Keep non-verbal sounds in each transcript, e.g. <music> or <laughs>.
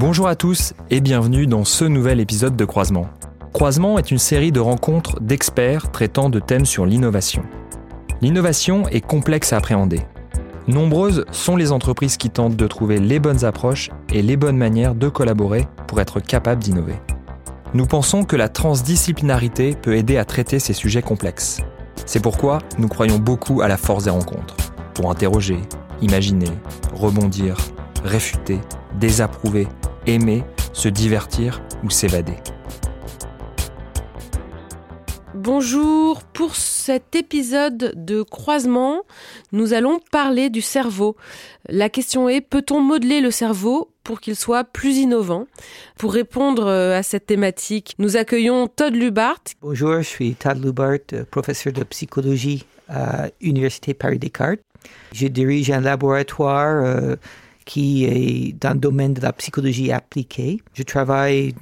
Bonjour à tous et bienvenue dans ce nouvel épisode de Croisement. Croisement est une série de rencontres d'experts traitant de thèmes sur l'innovation. L'innovation est complexe à appréhender. Nombreuses sont les entreprises qui tentent de trouver les bonnes approches et les bonnes manières de collaborer pour être capables d'innover. Nous pensons que la transdisciplinarité peut aider à traiter ces sujets complexes. C'est pourquoi nous croyons beaucoup à la force des rencontres, pour interroger, imaginer, rebondir, réfuter, désapprouver, aimer, se divertir ou s'évader. Bonjour, pour cet épisode de croisement, nous allons parler du cerveau. La question est, peut-on modeler le cerveau pour qu'il soit plus innovant? Pour répondre euh, à cette thématique, nous accueillons Todd Lubart. Bonjour, je suis Todd Lubart, euh, professeur de psychologie à l'Université Paris-Descartes. Je dirige un laboratoire euh, qui est dans le domaine de la psychologie appliquée. Je travaille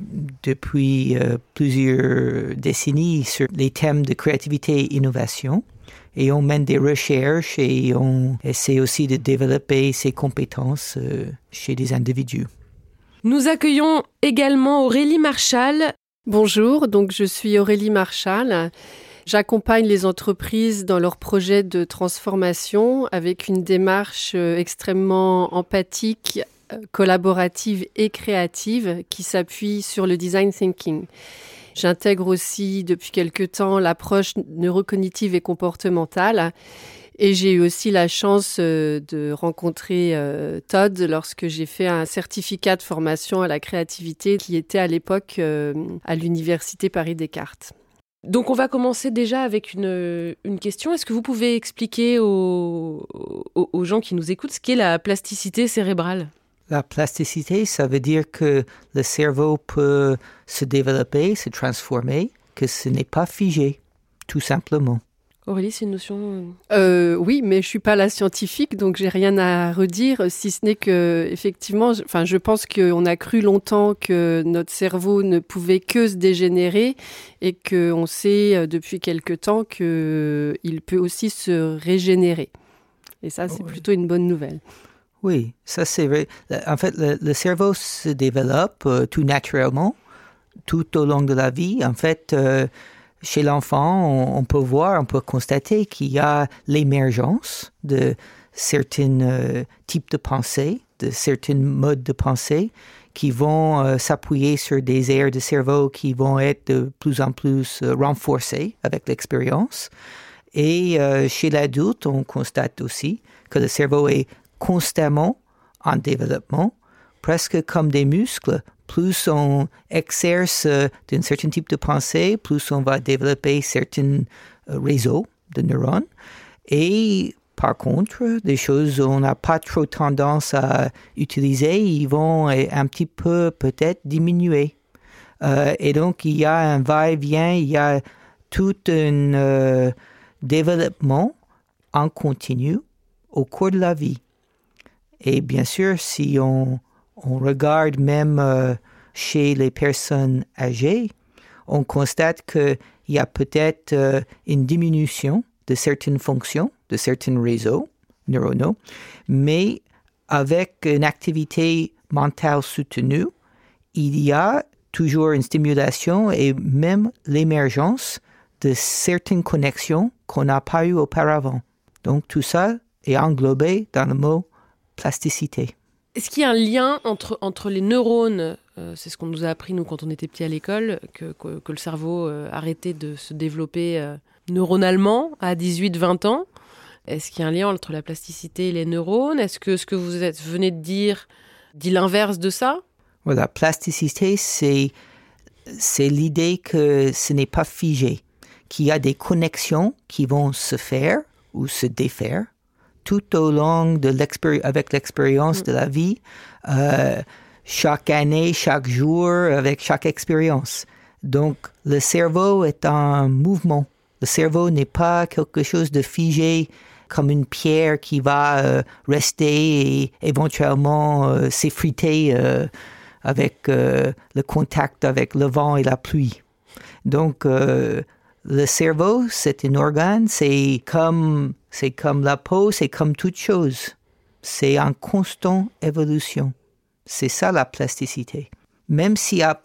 depuis euh, plusieurs décennies sur les thèmes de créativité et innovation. Et on mène des recherches et on essaie aussi de développer ces compétences euh, chez des individus. Nous accueillons également Aurélie Marchal. Bonjour, donc je suis Aurélie Marchal. J'accompagne les entreprises dans leurs projets de transformation avec une démarche euh, extrêmement empathique, euh, collaborative et créative qui s'appuie sur le design thinking. J'intègre aussi depuis quelque temps l'approche neurocognitive et comportementale. Et j'ai eu aussi la chance euh, de rencontrer Todd lorsque j'ai fait un certificat de formation à la créativité qui était à l'époque à l'Université Paris-Descartes. Donc on va commencer déjà avec une, question. Est-ce que vous pouvez expliquer aux, gens qui nous écoutent ce qu'est la plasticité cérébrale? La plasticité, ça veut dire que le cerveau peut se développer, se transformer, que ce n'est pas figé, tout simplement. Aurélie, c'est une notion. Euh, euh, oui, mais je suis pas la scientifique, donc j'ai rien à redire, si ce n'est que effectivement, enfin, je pense qu'on a cru longtemps que notre cerveau ne pouvait que se dégénérer et qu'on sait euh, depuis quelque temps qu'il peut aussi se régénérer. Et ça, c'est plutôt une bonne nouvelle. Oui, ça c'est vrai. En fait, le, cerveau se développe tout naturellement tout au long de la vie. En fait chez l'enfant, on, peut voir, on peut constater qu'il y a l'émergence de certains euh, types de pensée, de certains modes de pensée qui vont euh, s'appuyer sur des aires de cerveau qui vont être de plus en plus euh, renforcées avec l'expérience. Et chez l'adulte, on constate aussi que le cerveau est constamment en développement, presque comme des muscles plus on exerce euh, d'un certain type de pensée, plus on va développer certains euh, réseaux de neurones. Et par contre, des choses on n'a pas trop tendance à utiliser, ils vont euh, un petit peu peut-être diminuer. et donc, il y a un va-et-vient, il y a tout un développement en continu au cours de la vie. Et bien sûr, si on on regarde même euh, chez les personnes âgées, on constate qu'il y a peut-être euh, une diminution de certaines fonctions, de certains réseaux neuronaux, mais avec une activité mentale soutenue, il y a toujours une stimulation et même l'émergence de certaines connexions qu'on n'a pas eues auparavant. Donc tout ça est englobé dans le mot plasticité. Est-ce qu'il y a un lien entre, entre les neurones, euh, c'est ce qu'on nous a appris nous quand on était petit à l'école, que, que, le cerveau euh, arrêtait de se développer euh, neuronalement à 18-20 ans? Est-ce qu'il y a un lien entre la plasticité et les neurones? Est-ce que ce que vous venez de dire dit l'inverse de ça? Voilà, plasticité, c'est, c'est l'idée que ce n'est pas figé, qu'il y a des connexions qui vont se faire ou se défaire tout au long de l'expérience, avec l'expérience de la vie, euh, chaque année, chaque jour, avec chaque expérience. Donc, le cerveau est en mouvement. Le cerveau n'est pas quelque chose de figé comme une pierre qui va euh, rester et éventuellement euh, s'effriter avec le contact avec le vent et la pluie. Donc, le cerveau, c'est un organe, c'est comme, c'est comme la peau, c'est comme toute chose. C'est en constante évolution. C'est ça la plasticité. Même si à,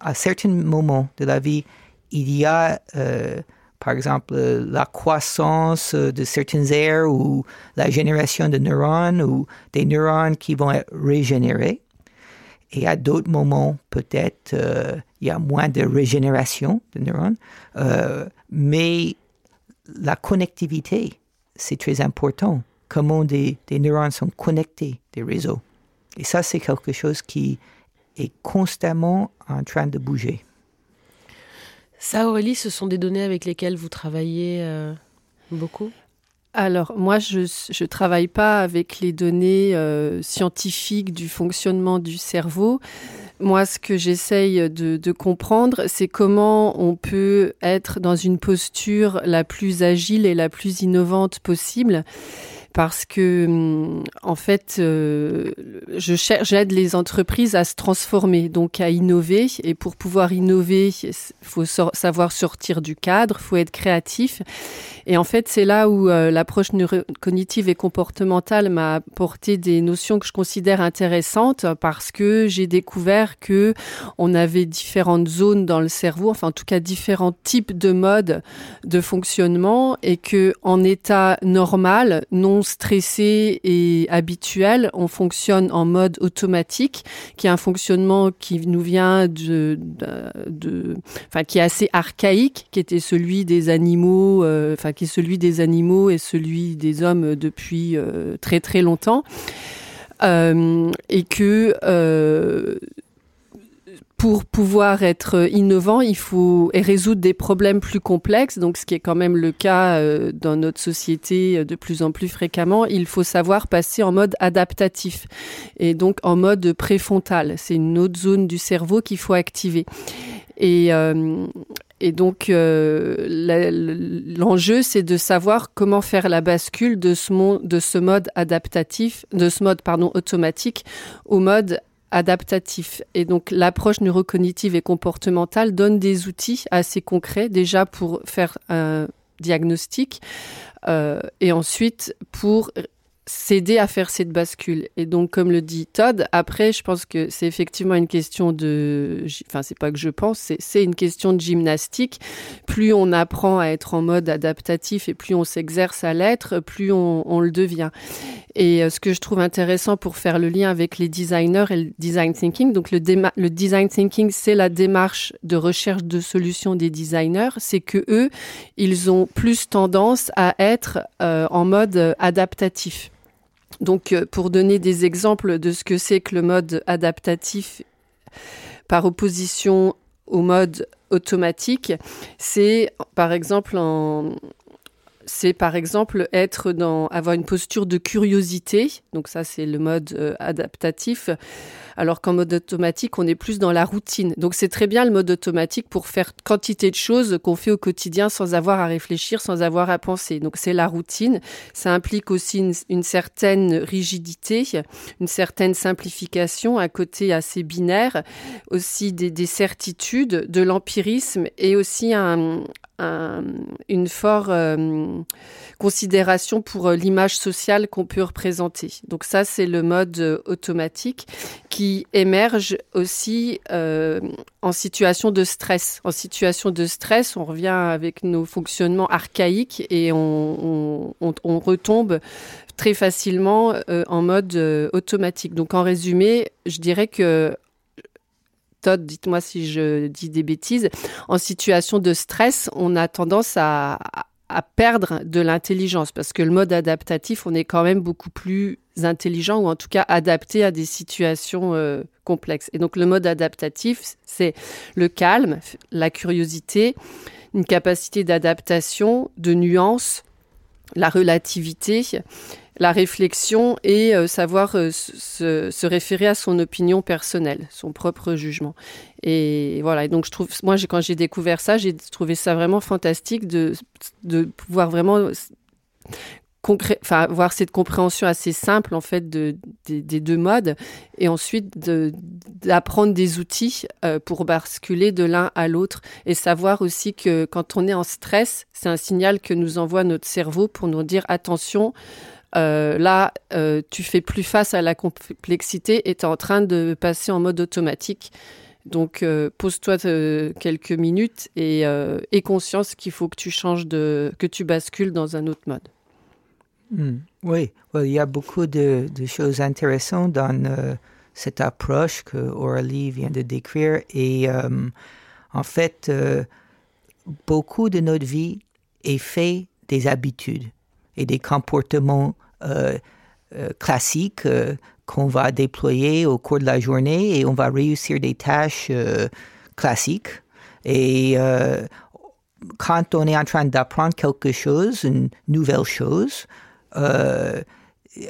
à, certains moments de la vie, il y a, euh, par exemple, la croissance de certaines aires ou la génération de neurones ou des neurones qui vont être régénérés. Et à d'autres moments, peut-être, euh, il y a moins de régénération de neurones. Euh, mais la connectivité, c'est très important. Comment des, neurones sont connectés, des réseaux. Et ça, c'est quelque chose qui est constamment en train de bouger. Ça, Aurélie, ce sont des données avec lesquelles vous travaillez euh, beaucoup? Alors moi, je ne travaille pas avec les données euh, scientifiques du fonctionnement du cerveau. Moi, ce que j'essaye de, de, comprendre, c'est comment on peut être dans une posture la plus agile et la plus innovante possible parce que hum, en fait, euh, j'aide les entreprises à se transformer, donc à innover. Et pour pouvoir innover, il faut savoir sortir du cadre, faut être créatif. Et en fait, c'est là où euh, l'approche cognitive et comportementale m'a apporté des notions que je considère intéressantes parce que j'ai découvert que on avait différentes zones dans le cerveau, enfin en tout cas différents types de modes de fonctionnement et que en état normal, non stressé et habituel, on fonctionne en mode automatique, qui est un fonctionnement qui nous vient de, enfin qui est assez archaïque, qui était celui des animaux, euh, enfin qui est celui des animaux et celui des hommes depuis euh, très très longtemps, euh, et que pour pouvoir être innovant, il faut résoudre des problèmes plus complexes. Donc, ce qui est quand même le cas euh, dans notre société euh, de plus en plus fréquemment, il faut savoir passer en mode adaptatif et donc en mode préfrontal. C'est une autre zone du cerveau qu'il faut activer. Et, euh, et donc, l'enjeu, c'est de savoir comment faire la bascule de ce, de ce mode adaptatif, de ce mode pardon automatique au mode adaptatif. Et donc l'approche neurocognitive et comportementale donne des outils assez concrets déjà pour faire un diagnostic euh, et ensuite pour s'aider à faire cette bascule. Et donc, comme le dit Todd, après, je pense que c'est effectivement une question de, enfin, c'est pas que je pense, c'est une question de gymnastique. Plus on apprend à être en mode adaptatif et plus on s'exerce à l'être, plus on, le devient. Et euh, ce que je trouve intéressant pour faire le lien avec les designers et le design thinking, donc le, le design thinking, c'est la démarche de recherche de solutions des designers, c'est que eux, ils ont plus tendance à être euh, en mode adaptatif. Donc, euh, pour donner des exemples de ce que c'est que le mode adaptatif par opposition au mode automatique, c'est par exemple en, avoir une posture de curiosité. Donc ça c'est le mode euh, adaptatif. Alors qu'en mode automatique, on est plus dans la routine. Donc c'est très bien le mode automatique pour faire quantité de choses qu'on fait au quotidien sans avoir à réfléchir, sans avoir à penser. Donc c'est la routine. Ça implique aussi une, certaine rigidité, une certaine simplification, un côté assez binaire, aussi des, des certitudes, de l'empirisme et aussi un, une forte euh, considération pour euh, l'image sociale qu'on peut représenter. Donc ça, c'est le mode euh, automatique qui émerge aussi en situation de stress. En situation de stress, on revient avec nos fonctionnements archaïques et on, retombe très facilement en mode automatique. Donc en résumé, je dirais que Todd, dites-moi si je dis des bêtises, en situation de stress, on a tendance à, perdre de l'intelligence parce que le mode adaptatif, on est quand même beaucoup plus intelligent ou en tout cas adapté à des situations euh, complexes. Et donc le mode adaptatif, c'est le calme, la curiosité, une capacité d'adaptation, de nuance, la relativité la réflexion et euh, savoir euh, se, référer à son opinion personnelle, son propre jugement. Et voilà. Et donc je trouve, moi, quand j'ai découvert ça, j'ai trouvé ça vraiment fantastique de, de pouvoir vraiment avoir cette compréhension assez simple en fait de, des deux modes et ensuite d'apprendre des outils euh, pour basculer de l'un à l'autre et savoir aussi que quand on est en stress, c'est un signal que nous envoie notre cerveau pour nous dire attention, Euh, là, euh, tu fais plus face à la complexité et tu es en train de passer en mode automatique. Donc, euh, pose-toi quelques minutes et aie conscience qu'il faut que tu changes de, que tu bascules dans un autre mode. Hmm. Oui, il y a beaucoup de, choses intéressantes dans cette approche que Aurélie vient de décrire. Et en fait, beaucoup de notre vie est fait des habitudes des comportements euh, euh, classiques euh, qu'on va déployer au cours de la journée et on va réussir des tâches classiques. Et quand on est en train d'apprendre quelque chose, une nouvelle chose,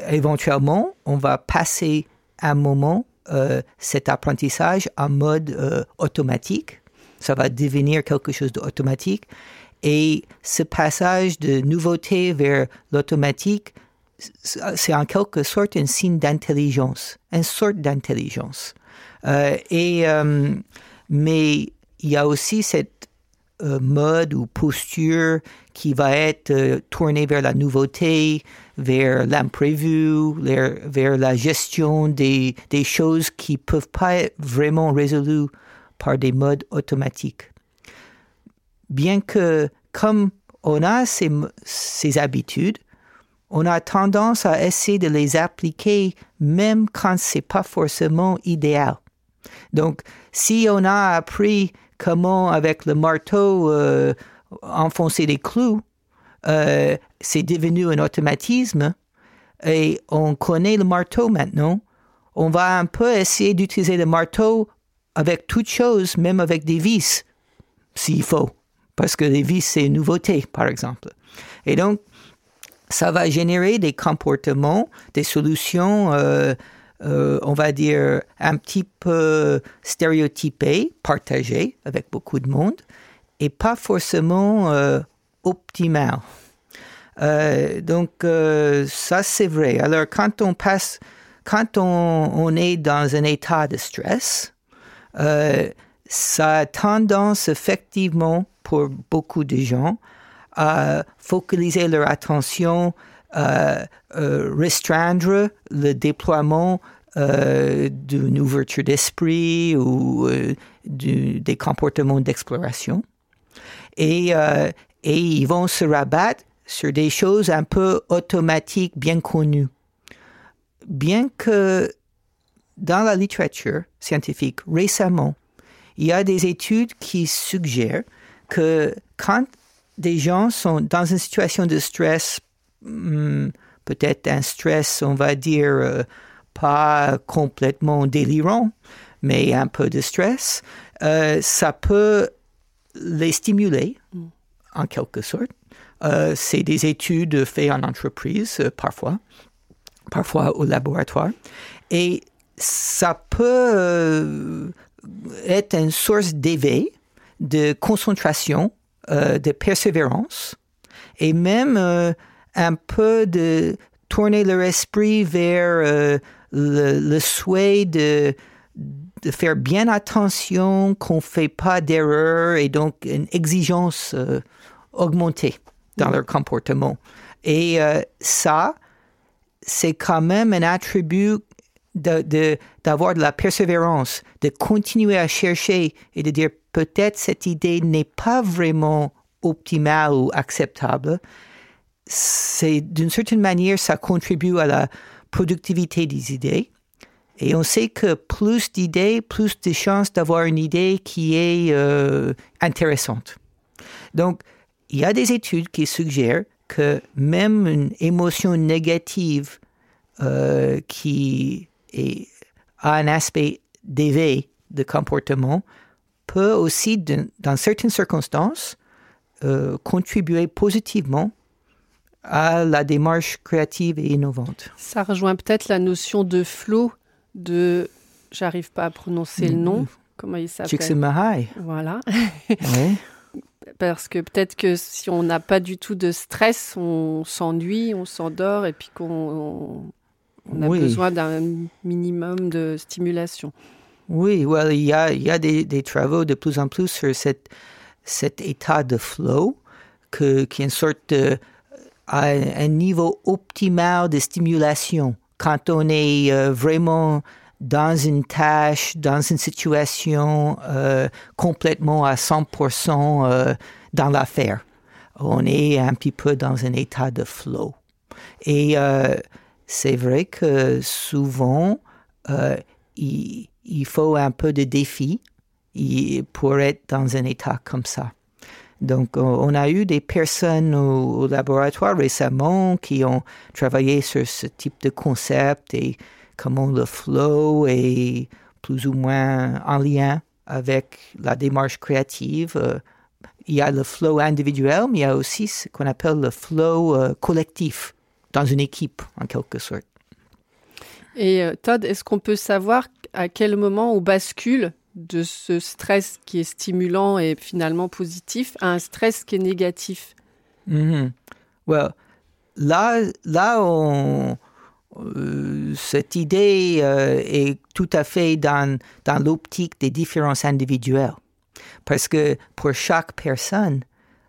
éventuellement, on va passer un moment cet apprentissage en mode automatique. Ça va devenir quelque chose d'automatique. Et ce passage de nouveauté vers l'automatique, c'est en quelque sorte un signe d'intelligence, une sorte d'intelligence. Euh, et euh, mais il y a aussi cette euh, mode ou posture qui va être tournée vers la nouveauté, vers l'imprévu, vers, la gestion des, des choses qui peuvent pas être vraiment résolues par des modes automatiques bien que comme on a ces, habitudes, on a tendance à essayer de les appliquer même quand c'est pas forcément idéal. Donc, si on a appris comment avec le marteau euh, enfoncer des clous, euh, c'est devenu un automatisme et on connaît le marteau maintenant, on va un peu essayer d'utiliser le marteau avec toutes choses, même avec des vis, s'il faut parce que les vis, c'est une nouveauté, par exemple. Et donc, ça va générer des comportements, des solutions, euh, euh, on va dire, un petit peu stéréotypées, partagées avec beaucoup de monde, et pas forcément euh, optimales. donc, ça, c'est vrai. Alors, quand on passe, quand on, on est dans un état de stress, ça a tendance effectivement pour beaucoup de gens focaliser leur attention, à restreindre le déploiement euh, d'une ouverture d'esprit ou euh, des comportements d'exploration. Et, euh, et ils vont se rabattre sur des choses un peu automatiques, bien connues. Bien que dans la littérature scientifique, récemment, il y a des études qui suggèrent que quand des gens sont dans une situation de stress, hmm, peut-être un stress, on va dire, euh, pas complètement délirant, mais un peu de stress, euh, ça peut les stimuler, mm. en quelque sorte. Euh, c'est des études faites en entreprise, parfois, parfois au laboratoire. Et ça peut être une source d'éveil de concentration, euh, de persévérance et même euh, un peu de tourner leur esprit vers euh, le, souhait de, de faire bien attention qu'on ne fait pas d'erreur et donc une exigence augmentée dans leur comportement. Et ça, c'est quand même un attribut d'avoir de, d'avoir de, la persévérance, de continuer à chercher et de dire peut-être cette idée n'est pas vraiment optimale ou acceptable, c'est d'une certaine manière, ça contribue à la productivité des idées. Et on sait que plus d'idées, plus de chances d'avoir une idée qui est euh, intéressante. Donc, il y a des études qui suggèrent que même une émotion négative euh, qui a un aspect d'éveil de comportement peut aussi, dans certaines circonstances, euh, contribuer positivement à la démarche créative et innovante. Ça rejoint peut-être la notion de flow, de, j'arrive pas à prononcer le nom, comment il s'appelle? Csikszentmihalyi. Voilà. <laughs> oui. Parce que peut-être que si on n'a pas du tout de stress, on s'ennuie, on s'endort et puis qu'on on, a besoin d'un minimum de stimulation. Oui, well, il y a, des, travaux de plus en plus sur cet état de flow, que, qui est une sorte de à un niveau optimal de stimulation, quand on est euh, vraiment dans une tâche, dans une situation euh, complètement à 100% euh, dans l'affaire. On est un petit peu dans un état de flow. Et c'est vrai que souvent, il, il, faut un peu de défi pour être dans un état comme ça. Donc, on a eu des personnes au, laboratoire récemment qui ont travaillé sur ce type de concept et comment le flow est plus ou moins en lien avec la démarche créative. Euh, il y a le flow individuel, mais il y a aussi ce qu'on appelle le flow euh, collectif dans une équipe, en quelque sorte. Et euh, Todd, est-ce qu'on peut savoir à quel moment on bascule de ce stress qui est stimulant et finalement positif à un stress qui est négatif? Mm là, là on, euh, cette idée euh, est tout à fait dans, dans l'optique des différences individuelles. Parce que pour chaque personne,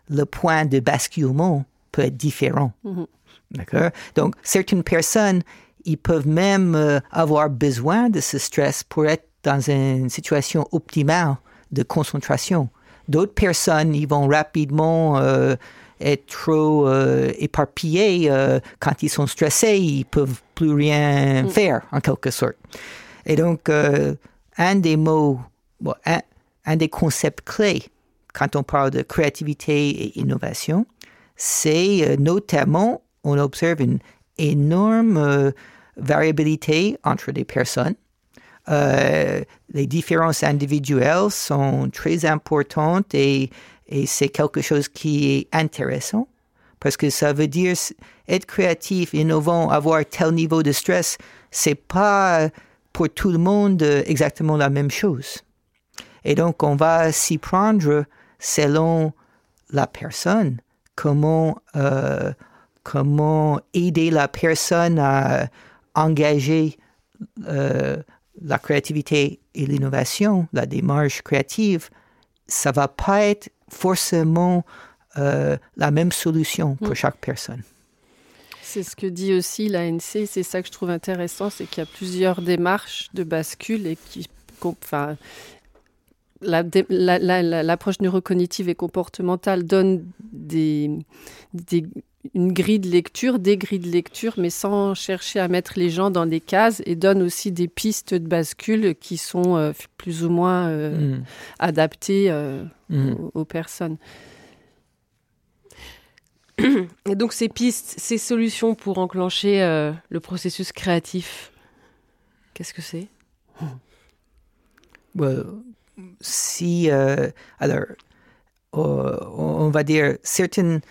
le point de basculement peut être différent. Mhm. D'accord? Donc, certaines personnes, ils peuvent même euh, avoir besoin de ce stress pour être dans une situation optimale de concentration. D'autres personnes, ils vont rapidement euh, être trop euh, éparpillés euh, quand ils sont stressés, ils peuvent plus rien mm. faire en quelque sorte. Et donc, un des mots, un, un, des concepts clés quand on parle de créativité et innovation, c'est notamment, on observe une énorme variabilité entre des personnes euh, les différences individuelles sont très importantes et, et c'est quelque chose qui est intéressant parce que ça veut dire être créatif, innovant, avoir tel niveau de stress, c'est pas pour tout le monde exactement la même chose. Et donc, on va s'y prendre selon la personne, comment, euh, comment aider la personne à engager euh, la créativité et l'innovation, la démarche créative, ça va pas être forcément euh, la même solution pour mm. chaque personne. C'est ce que dit aussi l'ANC, c'est ça que je trouve intéressant, c'est qu'il y a plusieurs démarches de bascule et qui, enfin, l'approche neurocognitive et comportementale donne des, des, une grille de lecture, des grilles de lecture, mais sans chercher à mettre les gens dans des cases et donne aussi des pistes de bascule qui sont euh, plus ou moins euh, mm. adaptées euh, mm. aux, personnes. <clears throat> Et donc ces pistes, ces solutions pour enclencher le processus créatif, qu'est-ce que c'est? Si, alors, on va dire certaines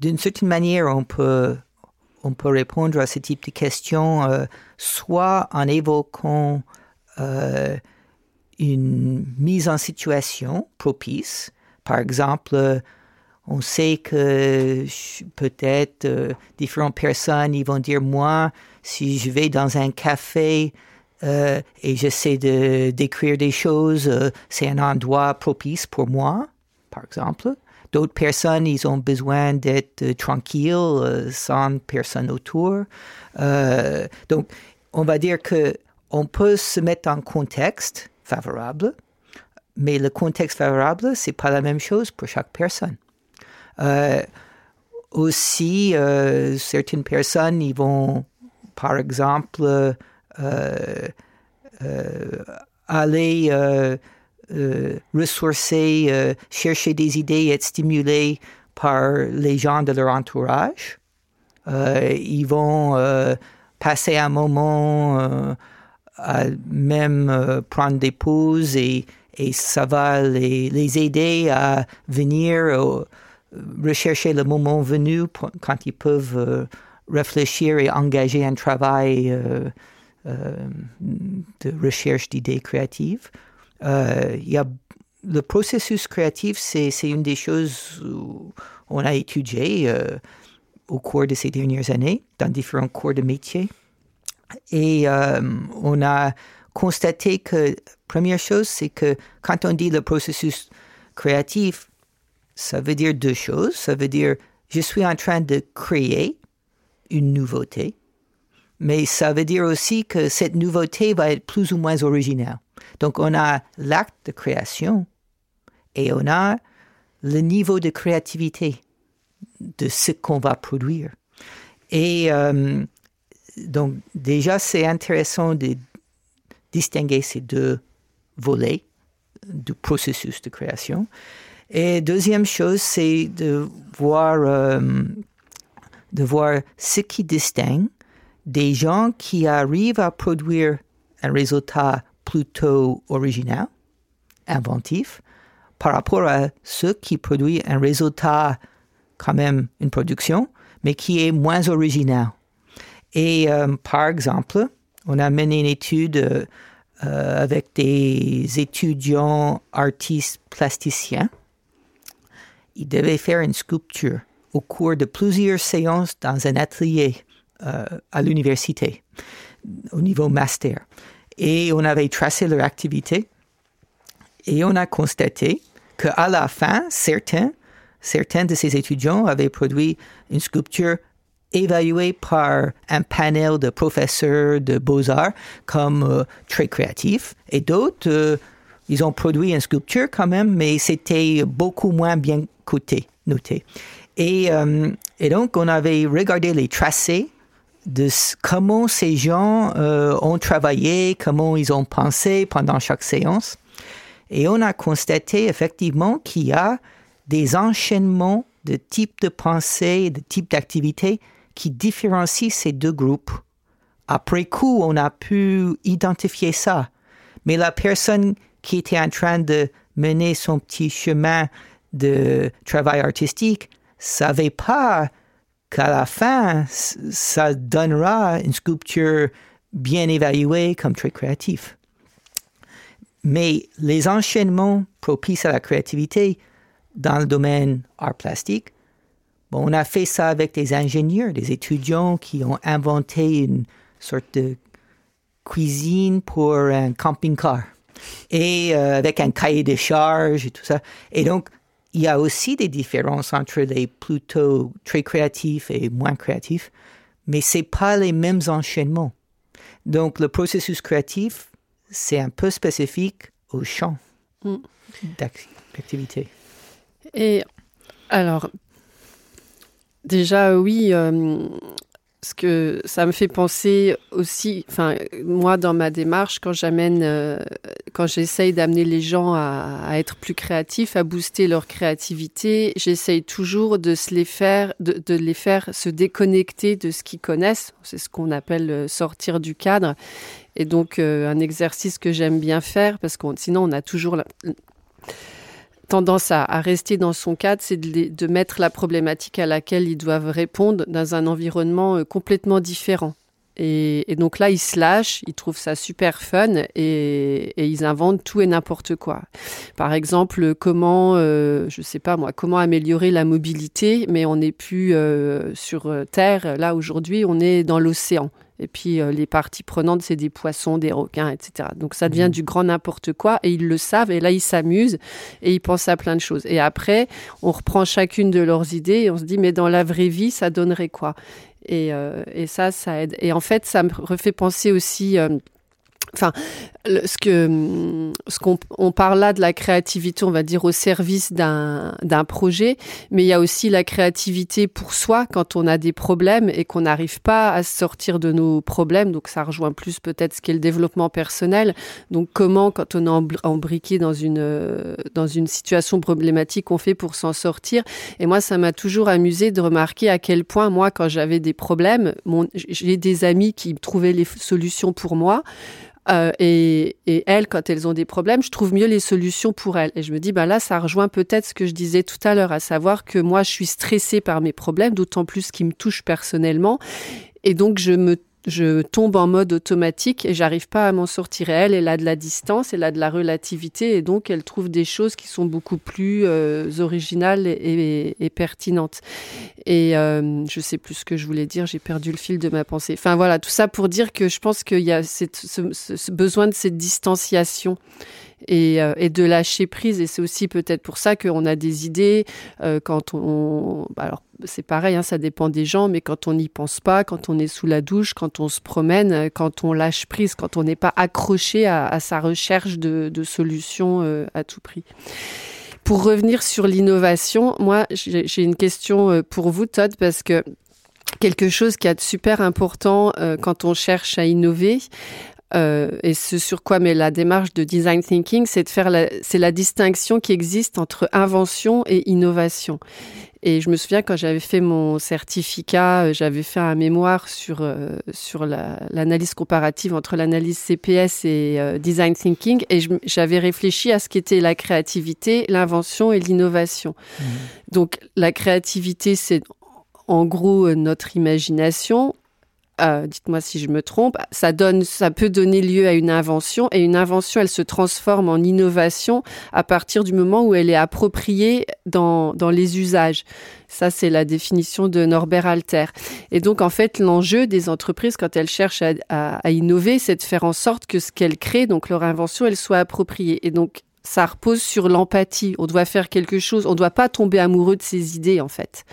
d'une certaine manière, on peut, on peut répondre à ce type de questions euh, soit en évoquant euh, une mise en situation propice. Par exemple, on sait que peut-être euh, différentes personnes vont dire moi, si je vais dans un café et j'essaie de d'écrire des choses, c'est un endroit propice pour moi, par exemple. D'autres personnes, ils ont besoin d'être euh, tranquilles, euh, sans personne autour. Euh, donc, on va dire que on peut se mettre en contexte favorable, mais le contexte favorable, c'est pas la même chose pour chaque personne. aussi, certaines personnes, ils vont, par exemple, aller euh, ressourcer, euh, chercher des idées, être stimulés par les gens de leur entourage. Euh, ils vont passer un moment à même prendre des pauses et, ça va les, aider à venir rechercher le moment venu quand ils peuvent réfléchir et engager un travail de recherche d'idées créatives. Euh, il y a le processus créatif, c'est, une des choses qu'on a étudié euh, au cours de ces dernières années dans différents cours de métier. Et euh, on a constaté que, première chose, c'est que quand on dit le processus créatif, ça veut dire deux choses. Ça veut dire je suis en train de créer une nouveauté, mais ça veut dire aussi que cette nouveauté va être plus ou moins originale. Donc on a l'acte de création et on a le niveau de créativité de ce qu'on va produire. Et euh, donc déjà, c'est intéressant de distinguer ces deux volets du processus de création. Et deuxième chose, c'est de voir, euh, de voir ce qui distingue des gens qui arrivent à produire un résultat plutôt original, inventif, par rapport à ceux qui produisent un résultat, quand même une production, mais qui est moins original. Et euh, par exemple, on a mené une étude euh, avec des étudiants artistes plasticiens. Ils devaient faire une sculpture au cours de plusieurs séances dans un atelier euh, à l'université, au niveau master. Et on avait tracé leur activité et on a constaté qu'à la fin, certains, certains de ces étudiants avaient produit une sculpture évaluée par un panel de professeurs de beaux-arts comme euh, très créatif et d'autres, euh, ils ont produit une sculpture quand même, mais c'était beaucoup moins bien coté, noté. Et, euh, et donc, on avait regardé les tracés de comment ces gens ont travaillé, comment ils ont pensé pendant chaque séance. Et on a constaté effectivement qu'il y a des enchaînements de types de pensée, de types d'activités qui différencient ces deux groupes. Après coup, on a pu identifier ça. Mais la personne qui était en train de mener son petit chemin de travail artistique savait pas qu'à la fin, ça donnera une sculpture bien évaluée comme très créative. Mais les enchaînements propices à la créativité dans le domaine art plastique, bon, on a fait ça avec des ingénieurs, des étudiants qui ont inventé une sorte de cuisine pour un camping-car et euh, avec un cahier de charges et tout ça. Et donc, il y a aussi des différences entre les plutôt très créatifs et moins créatifs, mais c'est pas les mêmes enchaînements. Donc, le processus créatif c'est un peu spécifique au champ mm. d'activité. Et alors, déjà, oui, euh, ce que ça me fait penser aussi, enfin, moi, dans ma démarche, quand j'amène, euh, j'essaye d'amener les gens à, être plus créatifs, à booster leur créativité, j'essaye toujours de se les faire, de, les faire se déconnecter de ce qu'ils connaissent. C'est ce qu'on appelle euh, sortir du cadre et donc, euh, un exercice que j'aime bien faire, parce que sinon, on a toujours tendance à, rester dans son cadre, c'est de, mettre la problématique à laquelle ils doivent répondre dans un environnement euh, complètement différent. Et, donc là, ils se lâchent, ils trouvent ça super fun et, ils inventent tout et n'importe quoi. Par exemple, comment, euh, je sais pas moi, comment améliorer la mobilité, mais on n'est plus sur Terre. Là aujourd'hui, on est dans l'océan. Et puis euh, les parties prenantes, c'est des poissons, des requins, etc. Donc ça devient mmh. du grand n'importe quoi et ils le savent et là ils s'amusent et ils pensent à plein de choses. Et après, on reprend chacune de leurs idées et on se dit mais dans la vraie vie, ça donnerait quoi? Et, euh, et, ça, ça aide. Et en fait, ça me refait penser aussi. Euh, enfin, ce que ce qu'on on parle là de la créativité, on va dire au service d'un d'un projet, mais il y a aussi la créativité pour soi quand on a des problèmes et qu'on n'arrive pas à sortir de nos problèmes. Donc ça rejoint plus peut-être ce qu'est le développement personnel. Donc comment quand on est embriqué dans une dans une situation problématique, on fait pour s'en sortir? Et moi, ça m'a toujours amusé de remarquer à quel point moi, quand j'avais des problèmes, j'ai des amis qui trouvaient les solutions pour moi. Euh, et, et, elles, quand elles ont des problèmes, je trouve mieux les solutions pour elles. Et je me dis, bah là, ça rejoint peut-être ce que je disais tout à l'heure, à savoir que moi, je suis stressée par mes problèmes, d'autant plus qu'ils me touchent personnellement. Et donc, je me je tombe en mode automatique et j'arrive pas à m'en sortir. elle, elle a de la distance, elle a de la relativité et donc elle trouve des choses qui sont beaucoup plus euh, originales et, pertinentes. Et euh, je sais plus ce que je voulais dire, j'ai perdu le fil de ma pensée. Enfin voilà, tout ça pour dire que je pense qu'il y a ce, besoin de cette distanciation. Et, euh, et, de lâcher prise. Et c'est aussi peut-être pour ça qu'on a des idées euh, quand on, bah alors c'est pareil, hein, ça dépend des gens, mais quand on n'y pense pas, quand on est sous la douche, quand on se promène, quand on lâche prise, quand on n'est pas accroché à, sa recherche de, solutions euh, à tout prix. Pour revenir sur l'innovation, moi, j'ai une question euh, pour vous, Todd, parce que quelque chose qui est super important euh, quand on cherche à innover, euh, et ce sur quoi met la démarche de design thinking, c'est de faire la, c'est la distinction qui existe entre invention et innovation. Et je me souviens quand j'avais fait mon certificat, euh, j'avais fait un mémoire sur euh, sur l'analyse comparative entre l'analyse CPS et design thinking, et j'avais réfléchi à ce qu'était la créativité, l'invention et l'innovation. Mmh. Donc la créativité, c'est en gros notre imagination euh, dites-moi si je me trompe, ça donne, ça peut donner lieu à une invention et une invention, elle se transforme en innovation à partir du moment où elle est appropriée dans, dans les usages. Ça, c'est la définition de Norbert Alter. Et donc, en fait, l'enjeu des entreprises, quand elles cherchent à, innover, c'est de faire en sorte que ce qu'elles créent, donc leur invention, elle soit appropriée. Et donc, ça repose sur l'empathie. On doit faire quelque chose. On ne doit pas tomber amoureux de ses idées, en fait.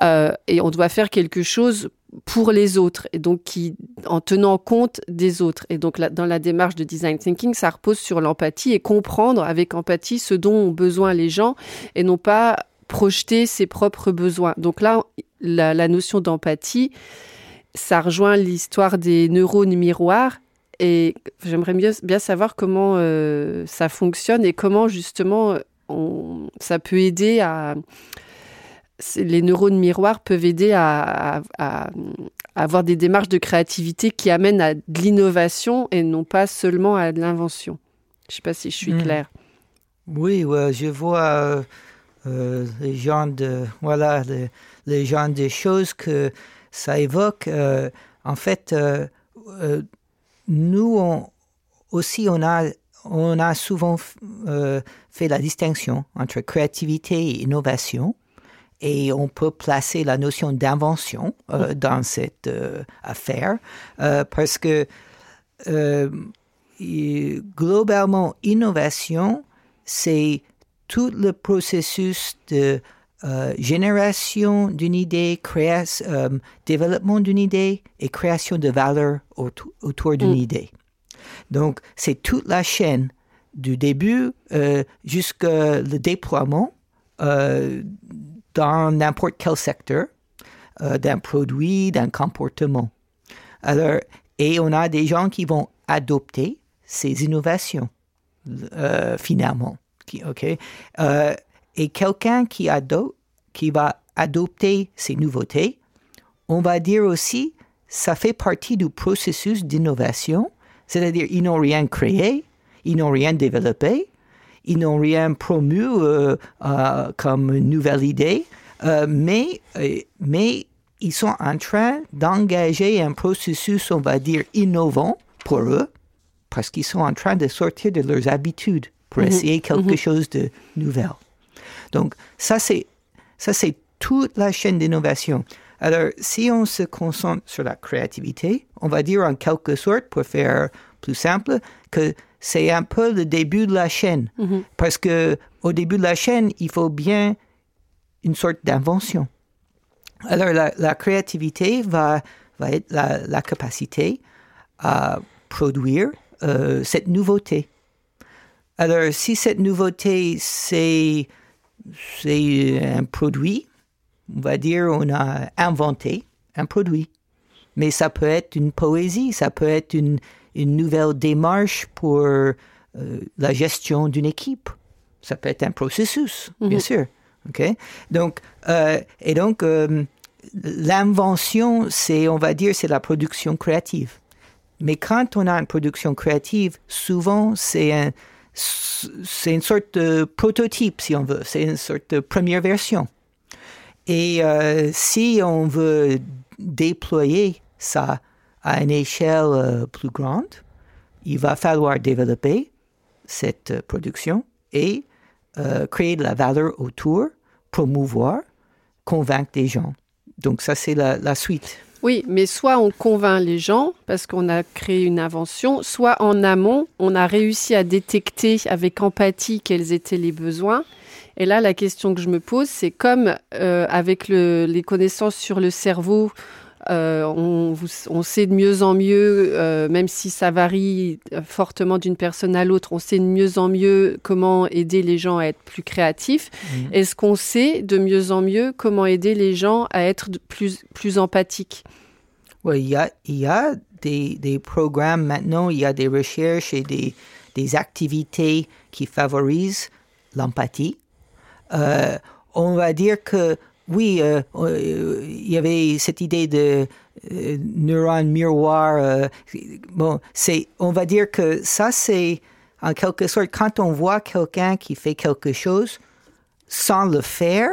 Euh, et on doit faire quelque chose pour les autres et donc qui en tenant compte des autres. Et donc dans la démarche de design thinking ça repose sur l'empathie et comprendre avec empathie ce dont ont besoin les gens et non pas projeter ses propres besoins. Donc là la, notion d'empathie ça rejoint l'histoire des neurones miroirs et j'aimerais bien, savoir comment euh, ça fonctionne et comment justement ça peut aider à les neurones miroirs peuvent aider à, avoir des démarches de créativité qui amènent à de l'innovation et non pas seulement à de l'invention. Je ne sais pas si je suis hmm. claire. Oui, je vois euh, euh, les gens de voilà les, gens des choses que ça évoque. Euh, en fait, nous aussi on a on a souvent fait la distinction entre créativité et innovation et on peut placer la notion d'invention euh, mm. dans cette euh, affaire euh, parce que globalement, innovation, c'est tout le processus de génération d'une idée, création, développement d'une idée et création de valeur autour, d'une mm. idée. Donc, c'est toute la chaîne du début jusqu'au déploiement dans n'importe quel secteur euh, d'un produit, d'un comportement. Alors, et on a des gens qui vont adopter ces innovations, euh, finalement. OK? Euh, et quelqu'un qui va adopter ces nouveautés, on va dire aussi, ça fait partie du processus d'innovation, c'est-à-dire ils n'ont rien créé, ils n'ont rien développé, ils n'ont rien promu euh, euh, comme nouvelle idée, euh, mais, mais ils sont en train d'engager un processus, on va dire, innovant pour eux, parce qu'ils sont en train de sortir de leurs habitudes pour mhm. essayer quelque mhm. chose de nouvel. Donc, ça, c'est, ça, c'est toute la chaîne d'innovation. Alors, si on se concentre sur la créativité, on va dire en quelque sorte, pour faire plus simple, que c'est un peu le début de la chaîne. Mhm. Parce que au début de la chaîne, il faut bien une sorte d'invention. Alors la, créativité va, va être la, capacité à produire euh, cette nouveauté. Alors si cette nouveauté, c'est un produit, on va dire on a inventé un produit. Mais ça peut être une poésie, ça peut être une, une nouvelle démarche pour euh, la gestion d'une équipe. Ça peut être un processus, bien mhm. sûr. Okay? Donc, euh, et donc, euh, l'invention, c'est, on va dire, c'est la production créative. Mais quand on a une production créative, souvent, c'est un, c'est une sorte de prototype, si on veut. C'est une sorte de première version. Et si on veut déployer ça à une échelle euh, plus grande, il va falloir développer cette euh, production et euh, créer de la valeur autour, promouvoir, convaincre des gens. Donc ça, c'est la, suite. Oui, mais soit on convainc les gens parce qu'on a créé une invention, soit en amont, on a réussi à détecter avec empathie quels étaient les besoins Et là, la question que je me pose, c'est comme avec le, les connaissances sur le cerveau, euh, on, on, sait de mieux en mieux, euh, même si ça varie fortement d'une personne à l'autre, on sait de mieux en mieux comment aider les gens à être plus créatifs. Mhm. Est-ce qu'on sait de mieux en mieux comment aider les gens à être plus, plus empathiques? Oui, il y a, il y a des, des, programmes maintenant, il y a des recherches et des, des activités qui favorisent l'empathie. Euh, on va dire que oui, euh, euh, il y avait cette idée de euh, neurone miroir. bon, c'est, on va dire que ça, c'est en quelque sorte quand on voit quelqu'un qui fait quelque chose sans le faire,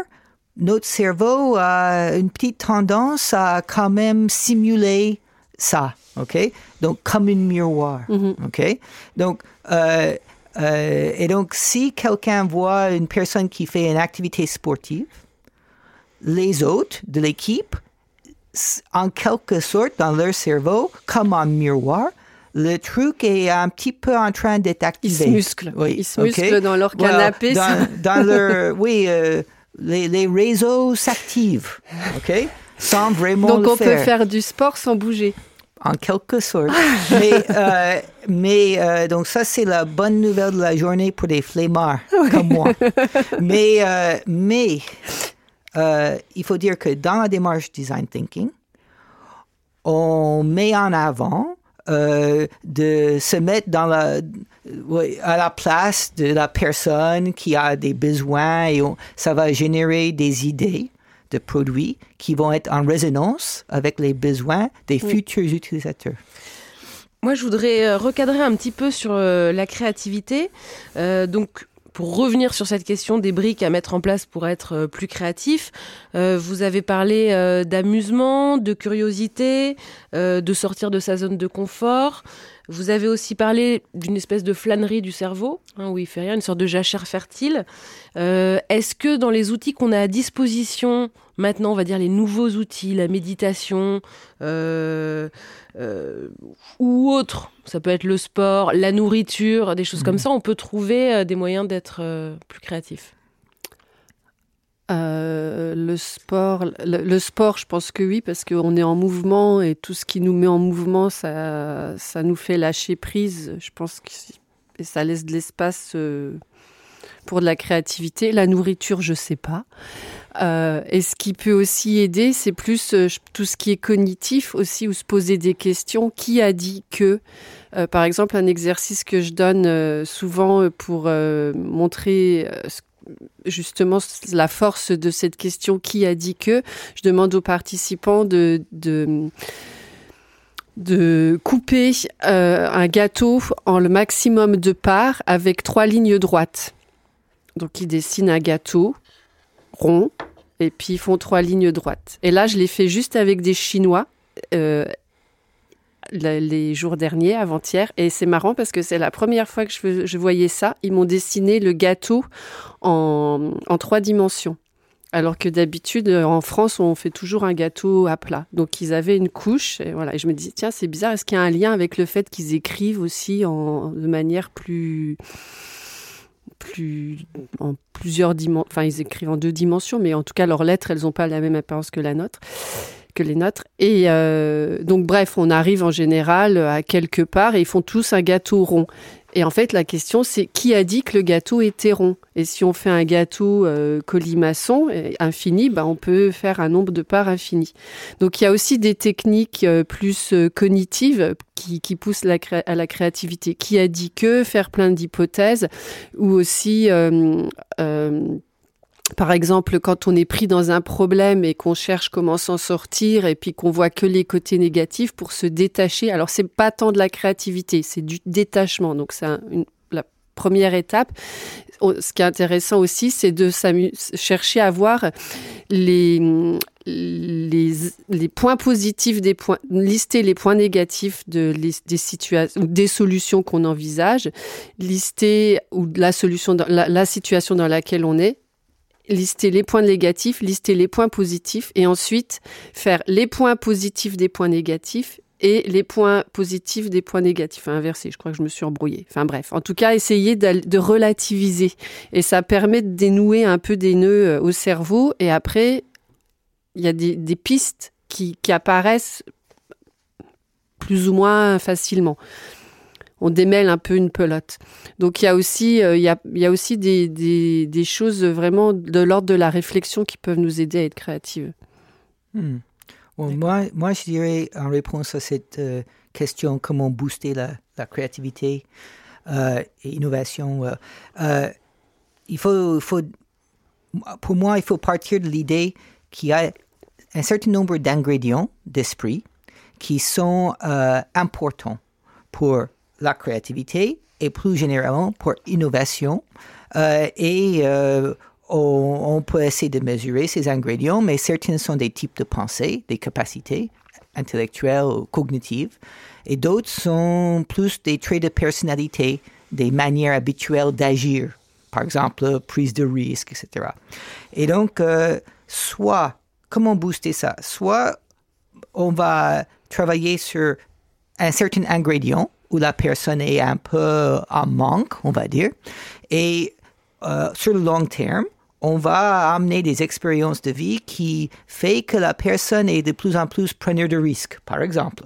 notre cerveau a une petite tendance à quand même simuler ça, ok? Donc comme une miroir, mm-hmm. ok? Donc et donc si quelqu'un voit une personne qui fait une activité sportive les autres de l'équipe, en quelque sorte, dans leur cerveau, comme un miroir, le truc est un petit peu en train d'être activé. Ils se musclent. Oui, Ils se musclent dans leur canapé. <laughs> dans, leur, oui, euh, les, les, réseaux s'activent, OK? Sans vraiment Donc on peut faire du sport sans bouger. En quelque sorte. <laughs> mais euh, mais euh, donc ça, c'est la bonne nouvelle de la journée pour des flemmards comme moi. <laughs> mais, mais euh, il faut dire que dans la démarche design thinking, on met en avant euh, de se mettre dans la, à la place de la personne qui a des besoins et ça va générer des idées de produits qui vont être en résonance avec les besoins des futurs utilisateurs. Moi, je voudrais euh, recadrer un petit peu sur la créativité. donc, pour revenir sur cette question des briques à mettre en place pour être euh, plus créatif, euh, vous avez parlé euh, d'amusement, de curiosité, de sortir de sa zone de confort. Vous avez aussi parlé d'une espèce de flânerie du cerveau, hein, où il fait rien, une sorte de jachère fertile. Est-ce que dans les outils qu'on a à disposition maintenant, on va dire les nouveaux outils, la méditation, euh, ou autre. Ça peut être le sport, la nourriture, des choses comme mhm. ça. On peut trouver euh, des moyens d'être euh, plus créatif. Le sport, le, sport, je pense que oui, parce qu'on est en mouvement et tout ce qui nous met en mouvement, ça, ça nous fait lâcher prise. Je pense que et ça laisse de l'espace pour de la créativité. La nourriture, je sais pas. Euh, et ce qui peut aussi aider, c'est plus euh, tout ce qui est cognitif aussi, ou se poser des questions. Qui a dit que euh, Par exemple, un exercice que je donne souvent pour montrer justement la force de cette question qui a dit que je demande aux participants de, de de couper un gâteau en le maximum de parts avec trois lignes droites. Donc ils dessinent un gâteau rond, et puis ils font trois lignes droites. Et là, je l'ai fait juste avec des Chinois. Euh, les jours derniers, avant-hier, et c'est marrant parce que c'est la première fois que je, voyais ça. Ils m'ont dessiné le gâteau en, trois dimensions. Alors que d'habitude, en France, on fait toujours un gâteau à plat. Donc, ils avaient une couche. Et voilà. Et je me disais, tiens, c'est bizarre. Est-ce qu'il y a un lien avec le fait qu'ils écrivent aussi en, de manière plus, plus en plusieurs dimensions. Enfin, ils écrivent en deux dimensions, mais en tout cas, leurs lettres, elles n'ont pas la même apparence que la nôtre que les nôtres. Et euh, donc, bref, on arrive en général à quelque part et ils font tous un gâteau rond. Et en fait, la question, c'est qui a dit que le gâteau était rond? Et si on fait un gâteau euh, colimaçon euh, infini, ben, on peut faire un nombre de parts infini. Donc, il y a aussi des techniques plus cognitives qui, qui poussent à la créativité. Qui a dit que? Faire plein d'hypothèses ou aussi par exemple, quand on est pris dans un problème et qu'on cherche comment s'en sortir et puis qu'on voit que les côtés négatifs pour se détacher. Alors, c'est pas tant de la créativité, c'est du détachement. Donc, c'est la première étape. Ce qui est intéressant aussi, c'est de chercher à voir les, points positifs des points, lister les points négatifs de, des situations, des solutions qu'on envisage, lister ou la solution, la situation dans laquelle on est, lister les points négatifs, lister les points positifs et ensuite faire les points positifs des points négatifs et les points positifs des points négatifs. Enfin, inversé, je crois que je me suis embrouillée. Enfin bref, en tout cas, essayer de relativiser. Et ça permet de dénouer un peu des nœuds euh, au cerveau. Et après, il y a des, pistes qui, apparaissent plus ou moins facilement. On démêle un peu une pelote. Donc il y a aussi, euh, il, y a, aussi des, des, choses vraiment de l'ordre de la réflexion qui peuvent nous aider à être créatives. Hmm moi, moi, je dirais en réponse à cette euh, question, comment booster la, la créativité euh, et l'innovation, euh, euh, il faut, faut, pour moi, il faut partir de l'idée qu'il y a un certain nombre d'ingrédients d'esprit qui sont importants pour la créativité et plus généralement pour l'innovation. et on, peut essayer de mesurer ces ingrédients, mais certains sont des types de pensée, des capacités intellectuelles ou cognitives, et d'autres sont plus des traits de personnalité, des manières habituelles d'agir, par exemple prise de risque, etc. Et donc, euh, soit, comment booster ça? Soit on va travailler sur un certain ingrédient où la personne est un peu en manque, on va dire, et euh, sur le long terme, on va amener des expériences de vie qui fait que la personne est de plus en plus preneur de risques, par exemple.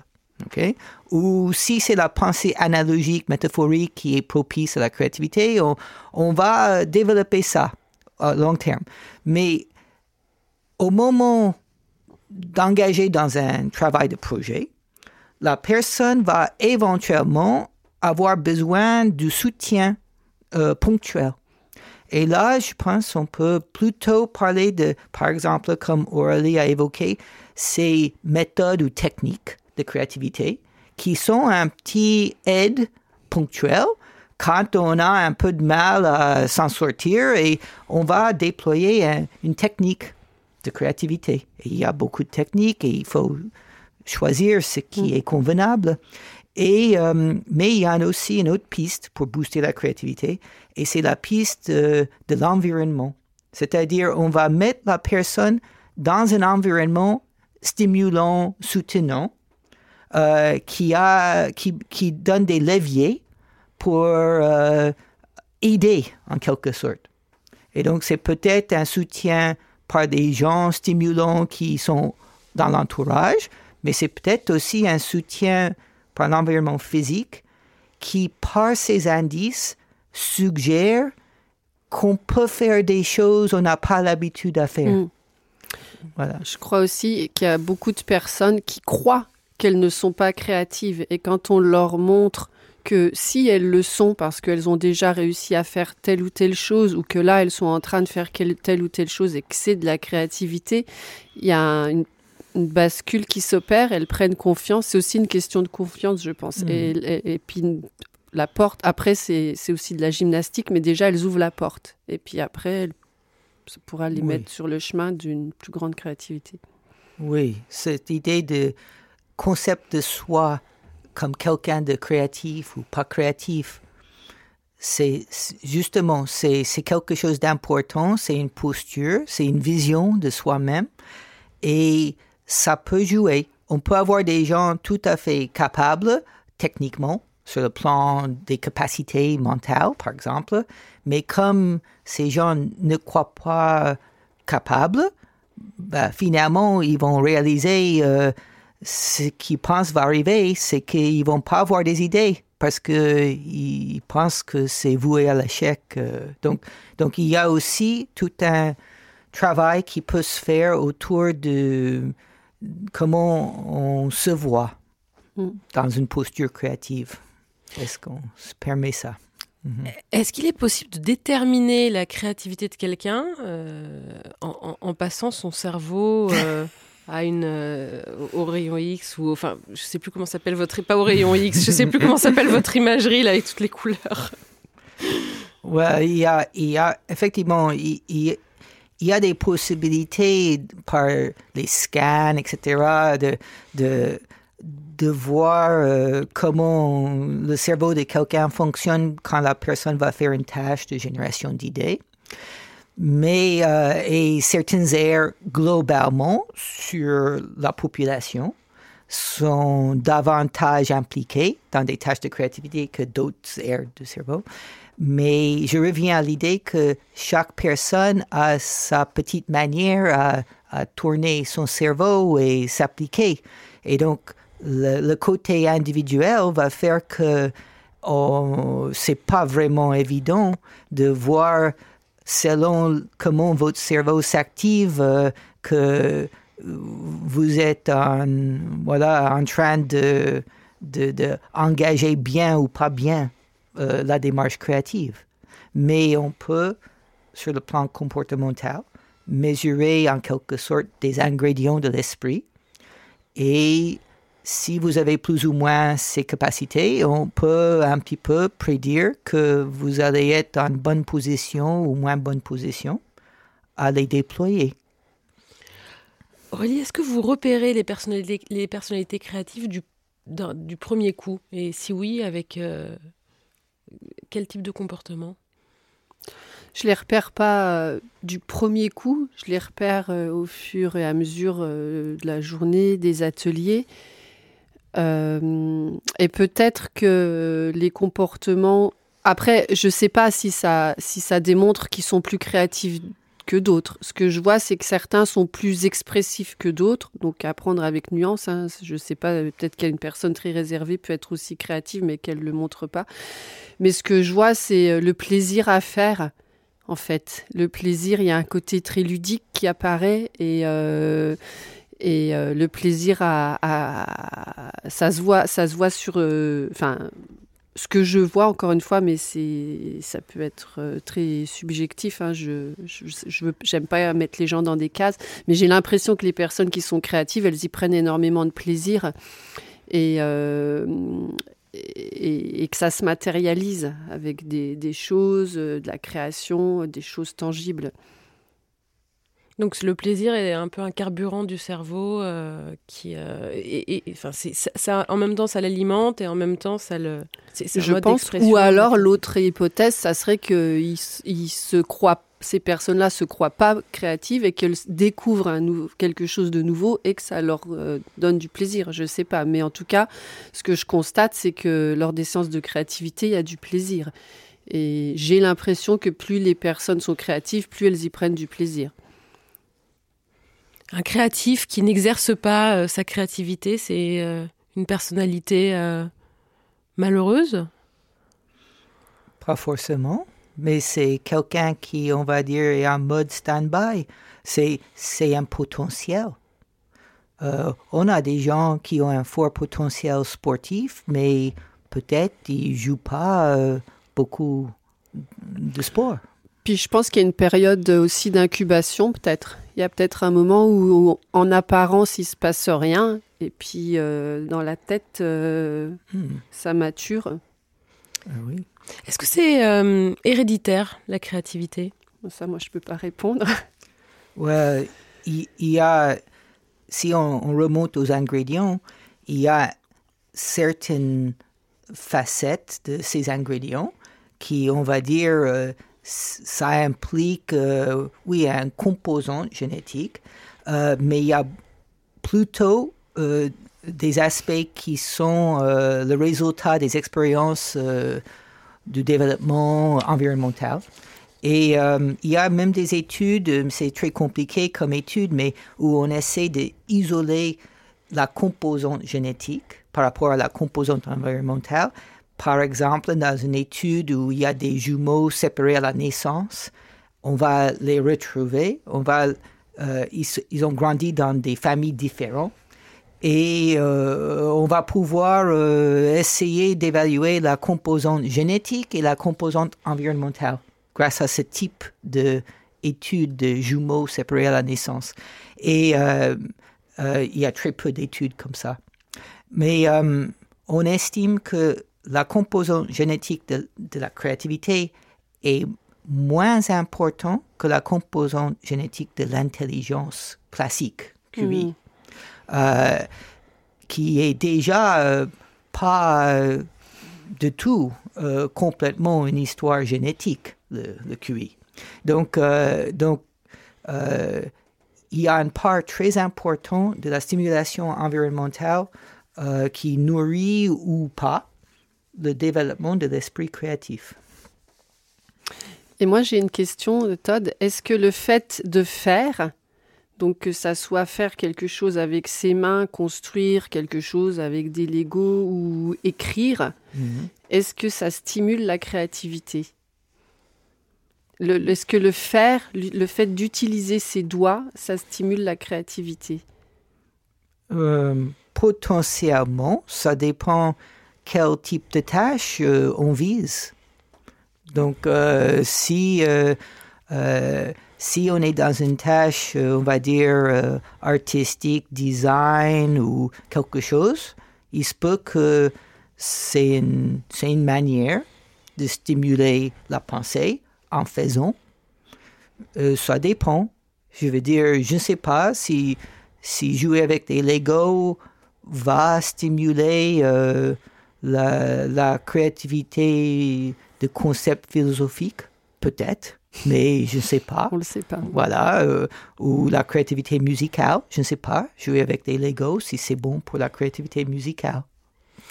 Ou si c'est la pensée analogique, métaphorique qui est propice à la créativité, on, va développer ça à long terme. Mais au moment d'engager dans un travail de projet, la personne va éventuellement avoir besoin du soutien euh, ponctuel. Et là, je pense qu'on peut plutôt parler de, par exemple, comme Aurélie a évoqué, ces méthodes ou techniques de créativité qui sont un petit aide ponctuel quand on a un peu de mal à s'en sortir et on va déployer une technique de créativité. il y a beaucoup de techniques et il faut choisir ce qui mm. est convenable. Et, euh, mais il y a aussi une autre piste pour booster la créativité, et c'est la piste de, l'environnement. C'est-à-dire, on va mettre la personne dans un environnement stimulant, soutenant, euh, qui, a, qui, qui, donne des leviers pour euh, aider en quelque sorte. Et donc, c'est peut-être un soutien par des gens stimulants qui sont dans l'entourage, mais c'est peut-être aussi un soutien par l'environnement physique qui, par ces indices, suggère qu'on peut faire des choses qu'on n'a pas l'habitude à faire. Mm. Voilà. Je crois aussi qu'il y a beaucoup de personnes qui croient qu'elles ne sont pas créatives et quand on leur montre que si elles le sont parce qu'elles ont déjà réussi à faire telle ou telle chose ou que là elles sont en train de faire telle ou telle chose et que c'est de la créativité, il y a une une bascule qui s'opère, elles prennent confiance. C'est aussi une question de confiance, je pense. Mm. Et, puis la porte, après, c'est aussi de la gymnastique, mais déjà, elles ouvrent la porte. Et puis après, ça pourra les mettre sur le chemin d'une plus grande créativité. Oui, cette idée de concept de soi comme quelqu'un de créatif ou pas créatif, c'est justement, c'est quelque chose d'important, c'est une posture, c'est une vision de soi-même. Et ça peut jouer. On peut avoir des gens tout à fait capables techniquement sur le plan des capacités mentales, par exemple, mais comme ces gens ne croient pas capables, ben, finalement, ils vont réaliser euh, ce qu'ils pensent va arriver, c'est qu'ils vont pas avoir des idées parce qu'ils pensent que c'est voué à l'échec. Euh. donc, donc, il y a aussi tout un travail qui peut se faire autour de comment on se voit mm. dans une posture créative? Est-ce qu'on se permet ça? Mhm. Est-ce qu'il est possible de déterminer la créativité de quelqu'un euh, en, passant son cerveau euh, à une euh, au rayon X ou enfin je sais plus comment s'appelle votre pas au rayon X je sais plus comment s'appelle votre imagerie là avec toutes les couleurs. Ouais, il y a, il y a effectivement il, il, il y a des possibilités par les scans, etc., de, de, de voir euh, comment le cerveau de quelqu'un fonctionne quand la personne va faire une tâche de génération d'idées. Mais euh, et certaines aires globalement sur la population. sont davantage impliqués dans des tâches de créativité que d'autres aires du cerveau. Mais je reviens à l'idée que chaque personne a sa petite manière à, tourner son cerveau et s'appliquer. Et donc, le, côté individuel va faire que oh, c'est pas vraiment évident de voir selon comment votre cerveau s'active euh, que vous êtes en, voilà, en train de, de, engager bien ou pas bien euh, la démarche créative. Mais on peut, sur le plan comportemental, mesurer en quelque sorte des ingrédients de l'esprit. Et si vous avez plus ou moins ces capacités, on peut un petit peu prédire que vous allez être en bonne position ou moins bonne position à les déployer. Aurélie, est-ce que vous repérez les personnalités, créatives du, du premier coup? Et si oui, avec euh, quel type de comportement? Je les repère pas euh, du premier coup, je les repère euh, au fur et à mesure de la journée, des ateliers. et peut-être que les comportements. Après, je ne sais pas si ça, si ça démontre qu'ils sont plus créatifs que d'autres. Ce que je vois, c'est que certains sont plus expressifs que d'autres, donc à prendre avec nuance. Hein. Je ne sais pas, peut-être qu'une personne très réservée peut être aussi créative, mais qu'elle ne le montre pas. Mais ce que je vois, c'est euh, le plaisir à faire, en fait. Le plaisir, il y a un côté très ludique qui apparaît et... Euh, et euh, le plaisir à, ça se voit ça se voit sur enfin ce que je vois encore une fois, mais ça peut être euh, très subjectif. Hein, je j'aime pas mettre les gens dans des cases, mais j'ai l'impression que les personnes qui sont créatives, elles y prennent énormément de plaisir et euh, et, que ça se matérialise avec des, des choses, euh, de la création, des choses tangibles. Donc le plaisir est un peu un carburant du cerveau euh, qui, euh, et, enfin c'est ça, en même temps ça l'alimente et en même temps ça le. Je pense. Ou alors l'autre hypothèse, ça serait que il, se croient, ces personnes-là se croient pas créatives et qu'elles découvrent un quelque chose de nouveau et que ça leur euh, donne du plaisir. Je sais pas, mais en tout cas, ce que je constate, c'est que lors des séances de créativité, il y a du plaisir. Et j'ai l'impression que plus les personnes sont créatives, plus elles y prennent du plaisir. Un créatif qui n'exerce pas euh, sa créativité, c'est euh, une personnalité euh, malheureuse Pas forcément, mais c'est quelqu'un qui, on va dire, est en mode stand-by. C'est, c'est un potentiel. on a des gens qui ont un fort potentiel sportif, mais peut-être ils jouent pas beaucoup de sport. Puis je pense qu'il y a une période aussi d'incubation peut-être. Il y a peut-être un moment où, en apparence, il se passe rien, et puis euh, dans la tête, euh, hmm. ça mature. Ah oui. Est-ce que c'est euh, héréditaire, la créativité? Ça, moi, je ne peux pas répondre. <laughs> Ouais, il, y a, si on, remonte aux ingrédients, il y a certaines facettes de ces ingrédients qui, on va dire, ça implique, euh, oui, un composant génétique, euh, mais il y a plutôt euh, des aspects qui sont le résultat des expériences du développement environnemental. Et il y a même des études, c'est très compliqué comme étude, mais où on essaie d'isoler la composante génétique par rapport à la composante environnementale par exemple, dans une étude où il y a des jumeaux séparés à la naissance, on va les retrouver, on va, euh, ils, ont grandi dans des familles différentes et euh, on va pouvoir euh, essayer d'évaluer la composante génétique et la composante environnementale grâce à ce type d'études de jumeaux séparés à la naissance. Et il y a très peu d'études comme ça. Mais on estime que la composante génétique de, la créativité est moins importante que la composante génétique de l'intelligence classique, QI, mm. euh, qui est déjà euh, pas euh, de tout complètement une histoire génétique, le, QI. Donc, donc il y a une part très importante de la stimulation environnementale euh, qui nourrit ou pas le développement de l'esprit créatif. Et moi, j'ai une question, Todd. Est-ce que le fait de faire, donc que ça soit faire quelque chose avec ses mains, construire quelque chose avec des Legos ou écrire, mhm. est-ce que ça stimule la créativité? Est-ce que le faire, le fait d'utiliser ses doigts, ça stimule la créativité? Euh, Potentiellement, ça dépend quel type de tâche euh, on vise. Donc, euh, si, euh, si on est dans une tâche, on va dire, artistique, design ou quelque chose, il se peut que c'est une, une manière de stimuler la pensée en faisant. ça dépend. Je veux dire, je ne sais pas si, si jouer avec des Lego va stimuler la, la, créativité de concepts philosophiques, peut-être, mais je ne sais pas. On ne le sait pas. Voilà, euh, ou la créativité musicale, je ne sais pas. Jouer avec des Legos, si c'est bon pour la créativité musicale.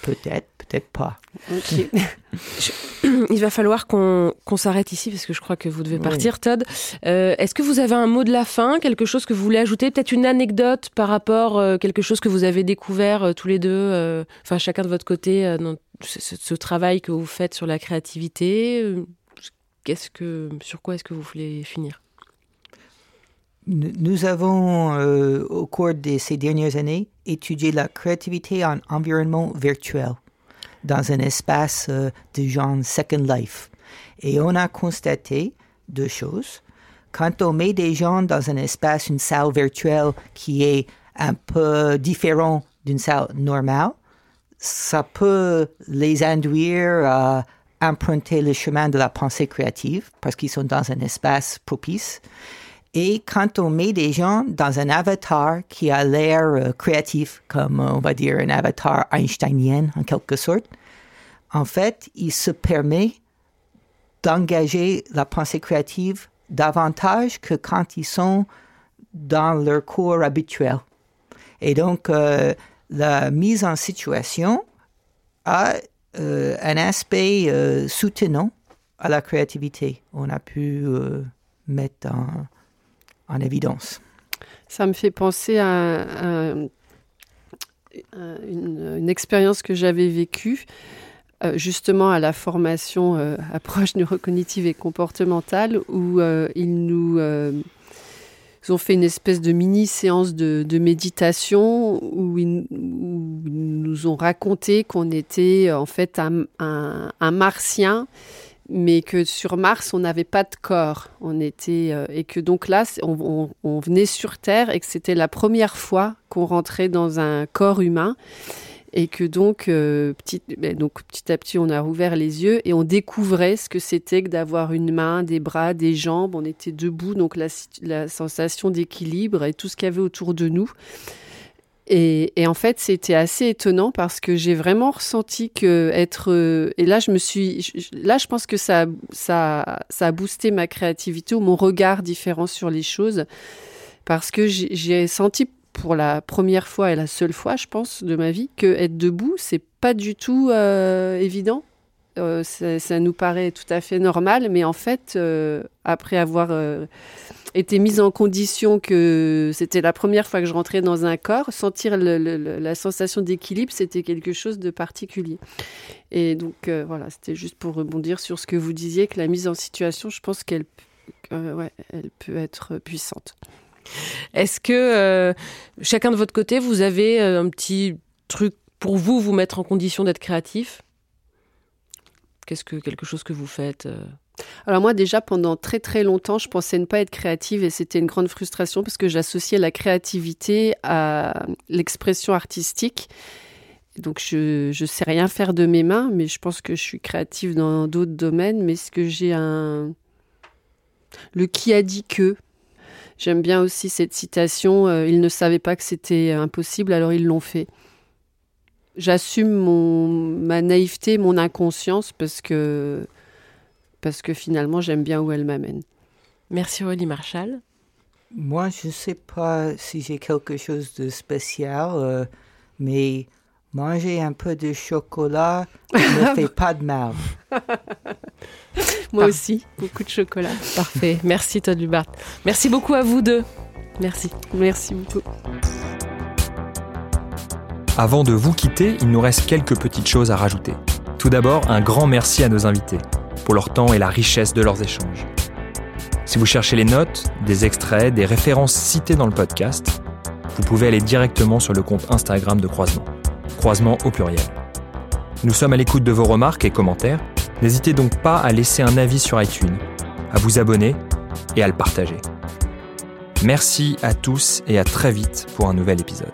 Peut-être, peut-être pas. <laughs> <clears throat> Il va falloir qu'on s'arrête ici parce que je crois que vous devez partir, Todd. Euh, est-ce que vous avez un mot de la fin, quelque chose que vous voulez ajouter, peut-être une anecdote par rapport à euh, quelque chose que vous avez découvert tous les deux, enfin chacun de votre côté dans ce, travail que vous faites sur la créativité, euh, qu'est-ce que, sur quoi est-ce que vous voulez finir? Nous avons, euh, au cours de ces dernières années, étudié la créativité en environnement virtuel, dans un espace euh, de genre Second Life. Et on a constaté deux choses. Quand on met des gens dans un espace, une salle virtuelle qui est un peu différent d'une salle normale, ça peut les induire à emprunter le chemin de la pensée créative parce qu'ils sont dans un espace propice. Et quand on met des gens dans un avatar qui a l'air euh, créatif, comme on va dire un avatar einsteinien en quelque sorte, en fait, il se permet d'engager la pensée créative davantage que quand ils sont dans leur cours habituel. Et donc, euh, la mise en situation a euh, un aspect euh, soutenant à la créativité. On a pu euh, mettre en, évidence. Ça me fait penser à, une, expérience que j'avais vécue justement à la formation approche neurocognitive et comportementale où ils nous ont fait une espèce de mini séance de, méditation où ils, nous ont raconté qu'on était en fait un, martien, mais que sur Mars on n'avait pas de corps. On était euh, et que donc là on, on venait sur Terre et que c'était la première fois qu'on rentrait dans un corps humain et que donc, euh, petit, ben, donc petit à petit on a rouvert les yeux et on découvrait ce que c'était que d'avoir une main, des bras, des jambes. On était debout, donc la, la sensation d'équilibre et tout ce qu'il y avait autour de nous. Et, en fait, c'était assez étonnant parce que j'ai vraiment ressenti que être euh, et là je me suis là je pense que ça ça ça a boosté ma créativité ou mon regard différent sur les choses parce que j'ai senti pour la première fois et la seule fois, je pense, de ma vie, que être debout, c'est pas du tout euh, évident. Euh, ça, nous paraît tout à fait normal, mais en fait, euh, après avoir été mise en condition que c'était la première fois que je rentrais dans un corps, sentir la sensation d'équilibre, c'était quelque chose de particulier. Et donc voilà, c'était juste pour rebondir sur ce que vous disiez, que la mise en situation, je pense qu'elle ouais, elle peut être puissante. Est-ce que euh, chacun de votre côté, vous avez euh, un petit truc pour vous, vous mettre en condition d'être créatif? Qu'est-ce que quelque chose que vous faites euh? alors moi déjà pendant très très longtemps je pensais ne pas être créative et c'était une grande frustration parce que j'associais la créativité à l'expression artistique. Donc je ne sais rien faire de mes mains mais je pense que je suis créative dans d'autres domaines mais ce que j'ai un le qui a dit que J'aime bien aussi cette citation euh, Ils ne savaient pas que c'était impossible, alors ils l'ont fait. J'assume mon, ma naïveté, mon inconscience, parce que, parce que finalement, j'aime bien où elle m'amène. Merci Aurélie Marshall. Moi, je ne sais pas si j'ai quelque chose de spécial, euh, mais manger un peu de chocolat <laughs> ne fait pas de mal. Moi aussi, beaucoup de chocolat. Parfait. Merci Todd Lubart. Merci beaucoup à vous deux. Merci. Merci beaucoup. Avant de vous quitter, il nous reste quelques petites choses à rajouter. Tout d'abord, un grand merci à nos invités pour leur temps et la richesse de leurs échanges. Si vous cherchez les notes, des extraits, des références citées dans le podcast, vous pouvez aller directement sur le compte Instagram de Croisement. Croisement au pluriel. Nous sommes à l'écoute de vos remarques et commentaires. N'hésitez donc pas à laisser un avis sur iTunes, à vous abonner et à le partager. Merci à tous et à très vite pour un nouvel épisode.